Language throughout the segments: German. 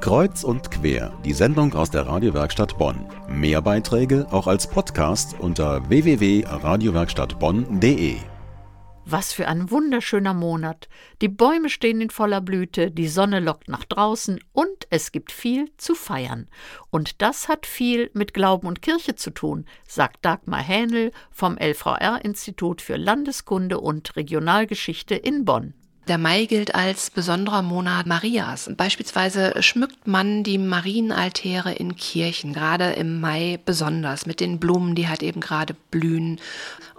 Kreuz und quer, die Sendung aus der Radiowerkstatt Bonn. Mehr Beiträge auch als Podcast unter www.radiowerkstattbonn.de. Was für ein wunderschöner Monat. Die Bäume stehen in voller Blüte, die Sonne lockt nach draußen und es gibt viel zu feiern. Und das hat viel mit Glauben und Kirche zu tun, sagt Dagmar Hähnel vom LVR-Institut für Landeskunde und Regionalgeschichte in Bonn. Der Mai gilt als besonderer Monat Marias. Beispielsweise schmückt man die Marienaltäre in Kirchen, gerade im Mai besonders, mit den Blumen, die halt eben gerade blühen.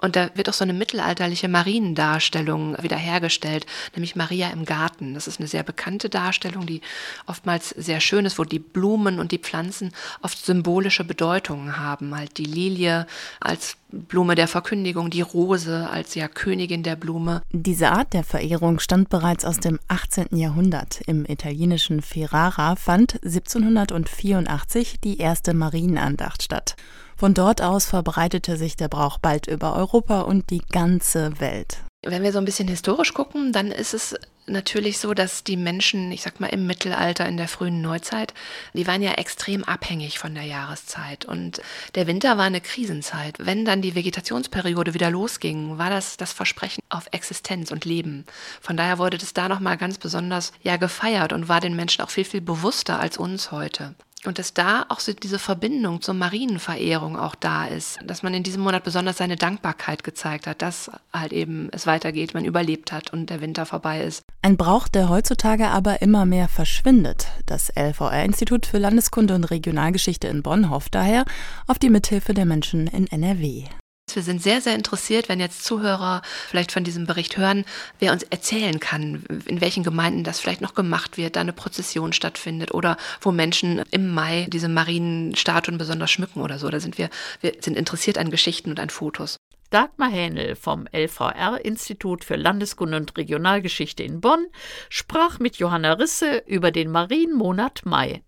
Und da wird auch so eine mittelalterliche Mariendarstellung wiederhergestellt, nämlich Maria im Garten. Das ist eine sehr bekannte Darstellung, die oftmals sehr schön ist, wo die Blumen und die Pflanzen oft symbolische Bedeutungen haben. Halt die Lilie als Blume der Verkündigung, die Rose als ja Königin der Blume. Diese Art der Verehrung stammt bereits aus dem 18. Jahrhundert. Im italienischen Ferrara fand 1784 die erste Marienandacht statt. Von dort aus verbreitete sich der Brauch bald über Europa und die ganze Welt. Wenn wir so ein bisschen historisch gucken, dann ist es natürlich so, dass die Menschen, ich sag mal im Mittelalter, in der frühen Neuzeit, die waren ja extrem abhängig von der Jahreszeit. Und der Winter war eine Krisenzeit. Wenn dann die Vegetationsperiode wieder losging, war das das Versprechen auf Existenz und Leben. Von daher wurde das da nochmal ganz besonders ja gefeiert und war den Menschen auch viel, viel bewusster als uns heute. Und dass da auch so diese Verbindung zur Marienverehrung auch da ist, dass man in diesem Monat besonders seine Dankbarkeit gezeigt hat, dass halt eben es weitergeht, man überlebt hat und der Winter vorbei ist. Ein Brauch, der heutzutage aber immer mehr verschwindet. Das LVR-Institut für Landeskunde und Regionalgeschichte in Bonn hofft daher auf die Mithilfe der Menschen in NRW. Wir sind sehr, sehr interessiert, wenn jetzt Zuhörer vielleicht von diesem Bericht hören, wer uns erzählen kann, in welchen Gemeinden das vielleicht noch gemacht wird, da eine Prozession stattfindet oder wo Menschen im Mai diese Marienstatuen besonders schmücken oder so. Da sind wir, wir sind interessiert an Geschichten und an Fotos. Dagmar Hähnel vom LVR-Institut für Landeskunde und Regionalgeschichte in Bonn sprach mit Johanna Risse über den Marienmonat Mai.